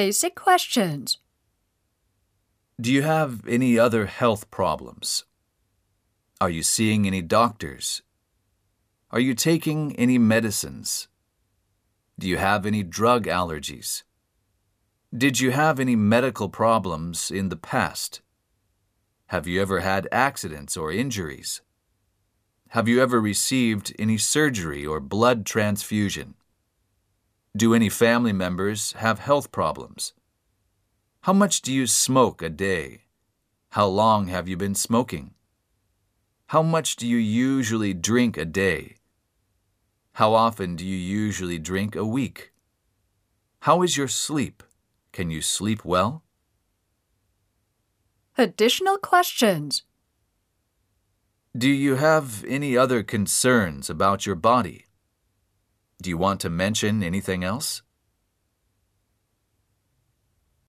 basic questions. Do you have any other health problems? Are you seeing any doctors? Are you taking any medicines? Do you have any drug allergies? Did you have any medical problems in the past? Have you ever had accidents or injuries? Have you ever received any surgery or blood transfusion? Do any family members have health problems? How much do you smoke a day? How long have you been smoking? How much do you usually drink a day? How often do you usually drink a week? How is your sleep? Can you sleep well? Additional questions. Do you have any other concerns about your body? Do you want to mention anything else?